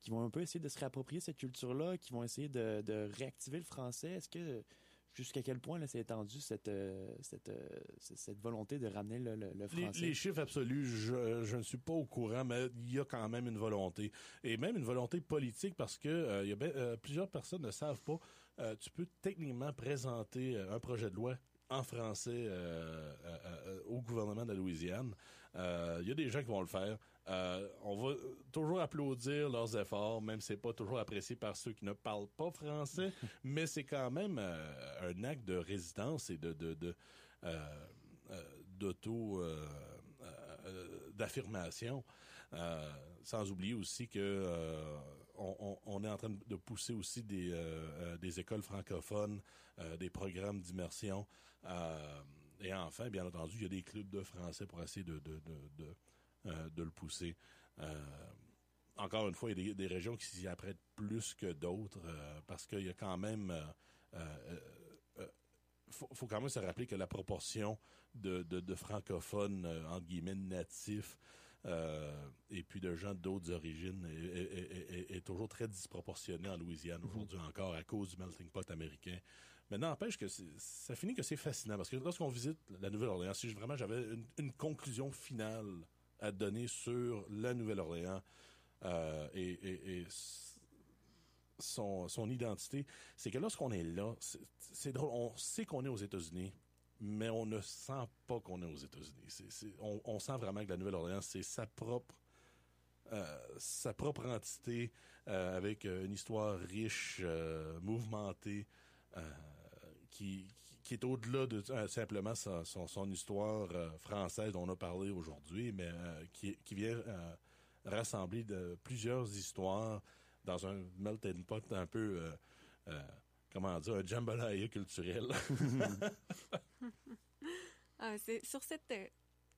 qui vont un peu essayer de se réapproprier cette culture-là, qui vont essayer de, de réactiver le français. Est-ce que jusqu'à quel point là, c'est étendu cette, euh, cette, euh, cette volonté de ramener le, le, le Les, français? les chiffres absolus, je, je ne suis pas au courant, mais il y a quand même une volonté. Et même une volonté politique parce que euh, il y a ben- plusieurs personnes ne savent pas. tu peux techniquement présenter un projet de loi en français euh, euh, euh, au gouvernement de la Louisiane. Il y a des gens qui vont le faire. Euh, on va toujours applaudir leurs efforts, même si c'est pas toujours apprécié par ceux qui ne parlent pas français, mais c'est quand même euh, un acte de résidence et de, de, de euh, d'auto d'affirmation. Sans oublier aussi que on, est en train de pousser aussi des, des écoles francophones, des programmes d'immersion. et enfin, bien entendu, il y a des clubs de français pour essayer de, de, de, de, euh, de le pousser. Euh, encore une fois, il y a des, des régions qui s'y apprêtent plus que d'autres euh, parce qu'il y a quand même... faut, faut quand même se rappeler que la proportion de, de, de francophones, entre guillemets, natifs, euh, et puis de gens d'autres origines est, est- est- est- est toujours très disproportionnée en Louisiane aujourd'hui encore à cause du melting pot américain. Mais n'empêche que ça finit que c'est fascinant parce que lorsqu'on visite la Nouvelle-Orléans, si vraiment j'avais une, une conclusion finale à donner sur la Nouvelle-Orléans euh, et, son, identité, c'est que lorsqu'on est là, c'est- drôle, on sait qu'on est aux États-Unis, mais on ne sent pas qu'on est aux États-Unis. On, sent vraiment que la Nouvelle-Orléans, c'est sa propre, euh, sa propre entité euh, avec une histoire riche, mouvementée, qui, qui- est au-delà de euh, simplement son, son histoire euh, française dont on a parlé aujourd'hui, mais euh, qui, vient rassembler plusieurs histoires dans un melting pot un peu, comment dire, un jambalaya culturel. Ah, c'est sur cette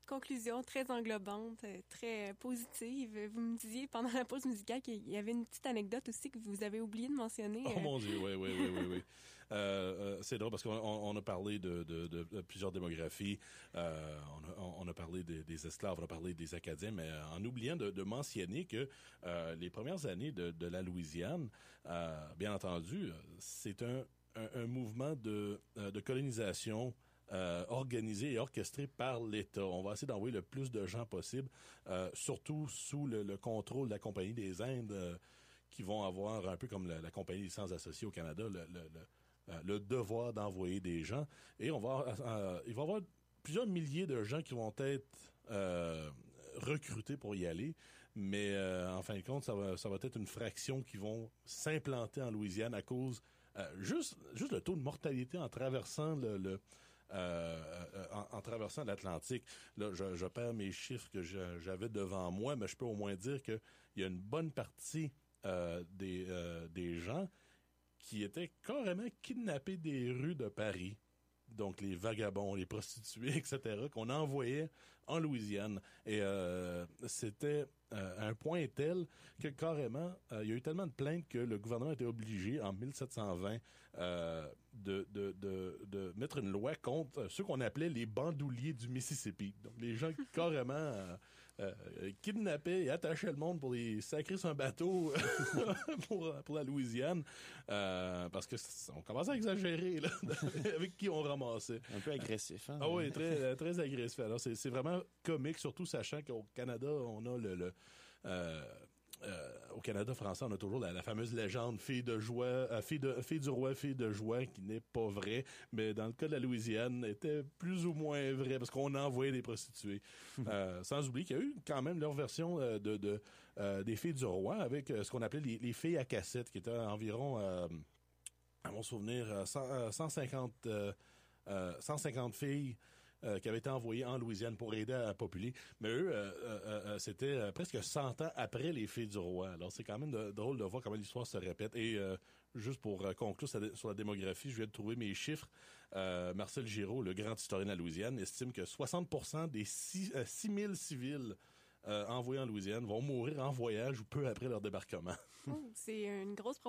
conclusion très englobante, euh, très positive. Vous me disiez pendant la pause musicale qu'il y avait une petite anecdote aussi que vous avez oublié de mentionner. Oh euh, mon Dieu, oui, oui, oui, oui, oui. Euh, c'est drôle parce qu'on on- on a parlé de, de- de- de plusieurs démographies, euh, on, a, on- on a parlé des, des esclaves, on a parlé des Acadiens, mais en oubliant de, de mentionner que euh, les premières années de, de la Louisiane, bien entendu, c'est un, un- un mouvement de, de colonisation euh, organisé et orchestré par l'État. On va essayer d'envoyer le plus de gens possible, euh, surtout sous le, le contrôle de la Compagnie des Indes, euh, qui vont avoir, un peu comme la, Compagnie des Sciences associées au Canada, le, euh, devoir d'envoyer des gens. Et on va, il va y avoir plusieurs milliers de gens qui vont être recrutés pour y aller. Mais en fin de compte, ça va, ça va être une fraction qui vont s'implanter en Louisiane à cause juste, juste le taux de mortalité en traversant le, en, en traversant l'Atlantique. Là, je, perds mes chiffres que j'avais devant moi, mais je peux au moins dire qu'il y a une bonne partie euh, des, euh, des gens qui étaient carrément kidnappés des rues de Paris. Donc les vagabonds, les prostituées, etc., qu'on envoyait en Louisiane. Et euh, c'était euh, un point tel que carrément, euh, il y a eu tellement de plaintes que le gouvernement était obligé, en 1720, euh, de, de, de, de mettre une loi contre ceux qu'on appelait les bandouliers du Mississippi. Donc les gens qui carrément euh, euh, kidnappaient et attachaient le monde pour les sacrer sur un bateau pour, pour la Louisiane. Euh, parce que on commençait à exagérer là, avec qui on ramassait. Un peu agressif, hein? Ah oui, très, très agressif. Alors, c'est c'est vraiment comique, surtout sachant qu'au Canada, on a le... le, euh, euh, au Canada français, on a toujours la, la fameuse légende fille de joie, euh, fille, de, fille du roi, fille de joie, qui n'est pas vraie, mais dans le cas de la Louisiane, était plus ou moins vrai parce qu'on envoyait des prostituées. Euh, sans oublier qu'il y a eu quand même leur version euh, de, de des filles du roi avec ce qu'on appelait les, les filles à cassette, qui étaient environ, à mon souvenir, euh, 100, euh, 150, euh, euh, 150 filles euh, qui avaient été envoyées en Louisiane pour aider à populer. Mais eux, euh, euh, euh, c'était presque 100 ans après les filles du roi. Alors c'est quand même drôle de voir comment l'histoire se répète. Et juste pour conclure sur la, démographie, je viens de trouver mes chiffres. Marcel Giraud, le grand historien de la Louisiane, estime que 60% des 6, 000 civils euh, envoyés en Louisiane vont mourir en voyage ou peu après leur débarquement. Oh, c'est une grosse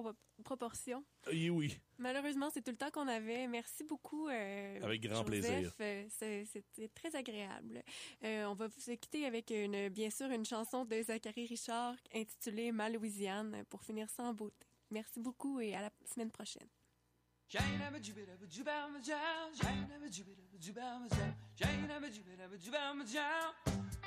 proportion. Et oui. Malheureusement, c'est tout le temps qu'on avait. Merci beaucoup. Euh, avec grand plaisir. Euh, c'était très agréable. On va vous quitter avec une, bien sûr, une chanson de Zachary Richard intitulée Ma Louisiane pour finir sans beauté. Merci beaucoup et à la semaine prochaine.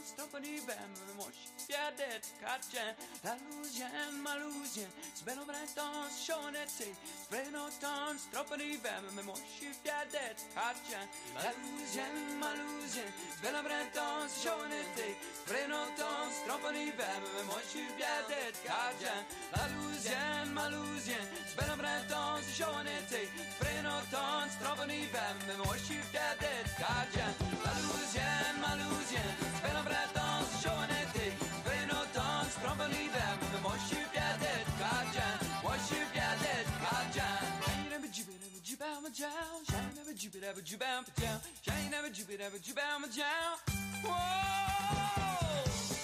non stop niebem Moć świadet kacze La luzie, ma luzie Zbeno breton szonety Zbeno ton stop niebem Moć świadet kacze La luzie, ma luzie Zbeno breton szonety Zbeno ton stop niebem Moć świadet kacze La luzie, ma luzie Zbeno breton szonety ma jam, shine never jubit ever jubam, jam, shine never jubit ever jubam, jam. Whoa!